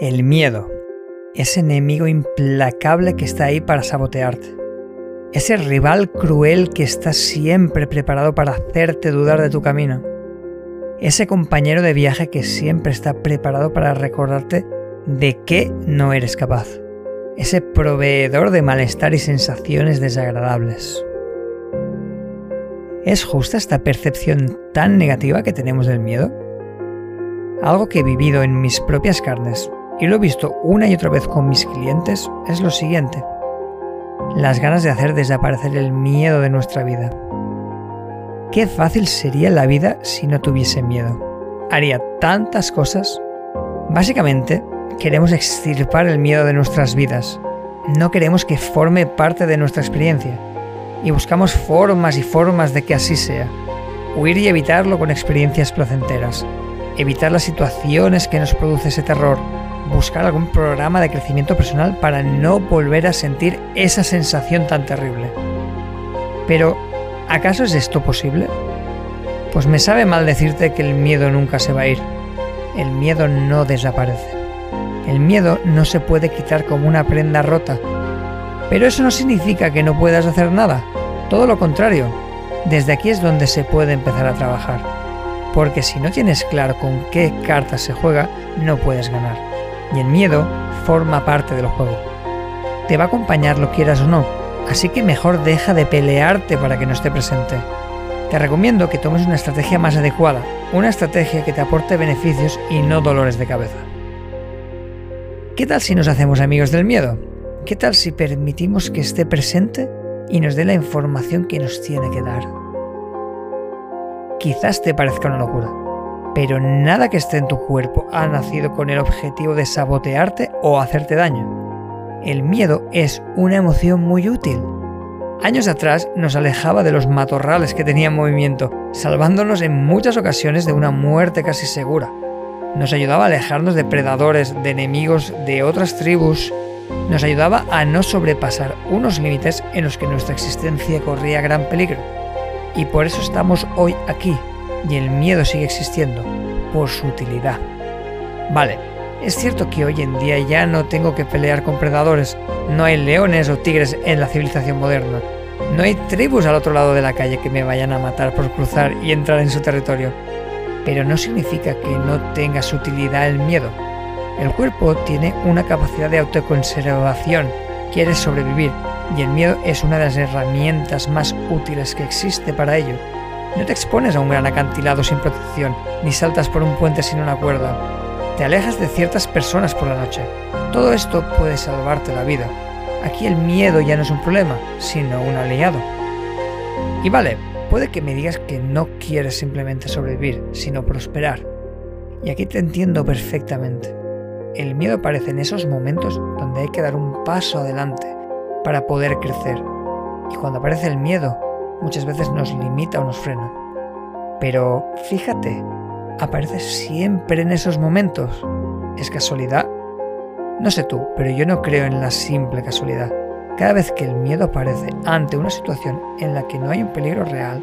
El miedo. Ese enemigo implacable que está ahí para sabotearte. Ese rival cruel que está siempre preparado para hacerte dudar de tu camino. Ese compañero de viaje que siempre está preparado para recordarte de qué no eres capaz. Ese proveedor de malestar y sensaciones desagradables. ¿Es justa esta percepción tan negativa que tenemos del miedo? Algo que he vivido en mis propias carnes y lo he visto una y otra vez con mis clientes es lo siguiente. Las ganas de hacer desaparecer el miedo de nuestra vida. Qué fácil sería la vida si no tuviese miedo. Haría tantas cosas. Básicamente, queremos extirpar el miedo de nuestras vidas. No queremos que forme parte de nuestra experiencia y buscamos formas y formas de que así sea. Huir y evitarlo con experiencias placenteras. Evitar las situaciones que nos produce ese terror. Buscar algún programa de crecimiento personal para no volver a sentir esa sensación tan terrible. Pero, ¿acaso es esto posible? Pues me sabe mal decirte que el miedo nunca se va a ir. El miedo no desaparece. El miedo no se puede quitar como una prenda rota pero eso no significa que no puedas hacer nada. Todo lo contrario. Desde aquí es donde se puede empezar a trabajar. Porque si no tienes claro con qué cartas se juega, no puedes ganar. Y el miedo forma parte del juego. Te va a acompañar lo quieras o no. Así que mejor deja de pelearte para que no esté presente. Te recomiendo que tomes una estrategia más adecuada, una estrategia que te aporte beneficios y no dolores de cabeza. ¿Qué tal si nos hacemos amigos del miedo? ¿Qué tal si permitimos que esté presente y nos dé la información que nos tiene que dar? Quizás te parezca una locura, pero nada que esté en tu cuerpo ha nacido con el objetivo de sabotearte o hacerte daño. El miedo es una emoción muy útil. Años atrás nos alejaba de los matorrales que tenían movimiento, salvándonos en muchas ocasiones de una muerte casi segura. Nos ayudaba a alejarnos de predadores, de enemigos de otras tribus nos ayudaba a no sobrepasar unos límites en los que nuestra existencia corría gran peligro. Y por eso estamos hoy aquí, y el miedo sigue existiendo, por su utilidad. Vale, es cierto que hoy en día ya no tengo que pelear con predadores, no hay leones o tigres en la civilización moderna, no hay tribus al otro lado de la calle que me vayan a matar por cruzar y entrar en su territorio. Pero no significa que no tenga su utilidad el miedo el cuerpo tiene una capacidad de autoconservación, quiere sobrevivir, y el miedo es una de las herramientas más útiles que existe para ello. No te expones a un gran acantilado sin protección, ni saltas por un puente sin una cuerda. Te alejas de ciertas personas por la noche. Todo esto puede salvarte la vida. Aquí el miedo ya no es un problema, sino un aliado. Y vale, puede que me digas que no quieres simplemente sobrevivir, sino prosperar. Y aquí te entiendo perfectamente. El miedo aparece en esos momentos donde hay que dar un paso adelante para poder crecer. Y cuando aparece el miedo, muchas veces nos limita o nos frena. Pero fíjate, aparece siempre en esos momentos. ¿Es casualidad? No sé tú, pero yo no creo en la simple casualidad. Cada vez que el miedo aparece ante una situación en la que no hay un peligro real,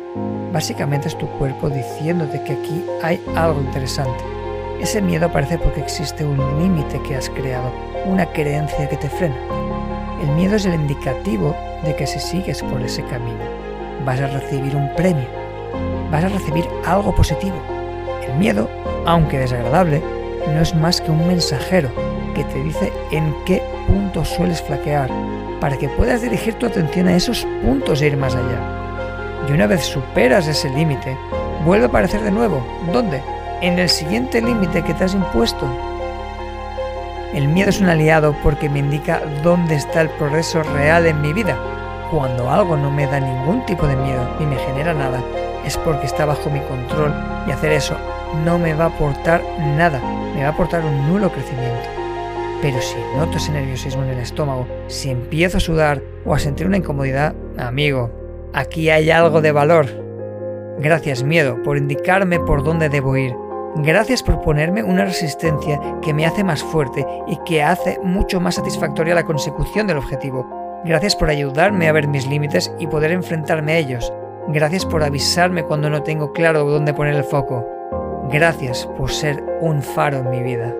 básicamente es tu cuerpo diciéndote que aquí hay algo interesante ese miedo aparece porque existe un límite que has creado, una creencia que te frena. El miedo es el indicativo de que si sigues por ese camino, vas a recibir un premio, vas a recibir algo positivo. El miedo, aunque desagradable, no es más que un mensajero que te dice en qué punto sueles flaquear, para que puedas dirigir tu atención a esos puntos e ir más allá. Y una vez superas ese límite, vuelve a aparecer de nuevo. ¿Dónde? en el siguiente límite que te has impuesto. El miedo es un aliado porque me indica dónde está el progreso real en mi vida. Cuando algo no me da ningún tipo de miedo ni me genera nada, es porque está bajo mi control y hacer eso no me va a aportar nada, me va a aportar un nulo crecimiento. Pero si noto ese nerviosismo en el estómago, si empiezo a sudar o a sentir una incomodidad, amigo, aquí hay algo de valor. Gracias miedo por indicarme por dónde debo ir Gracias por ponerme una resistencia que me hace más fuerte y que hace mucho más satisfactoria la consecución del objetivo. Gracias por ayudarme a ver mis límites y poder enfrentarme a ellos. Gracias por avisarme cuando no tengo claro dónde poner el foco. Gracias por ser un faro en mi vida.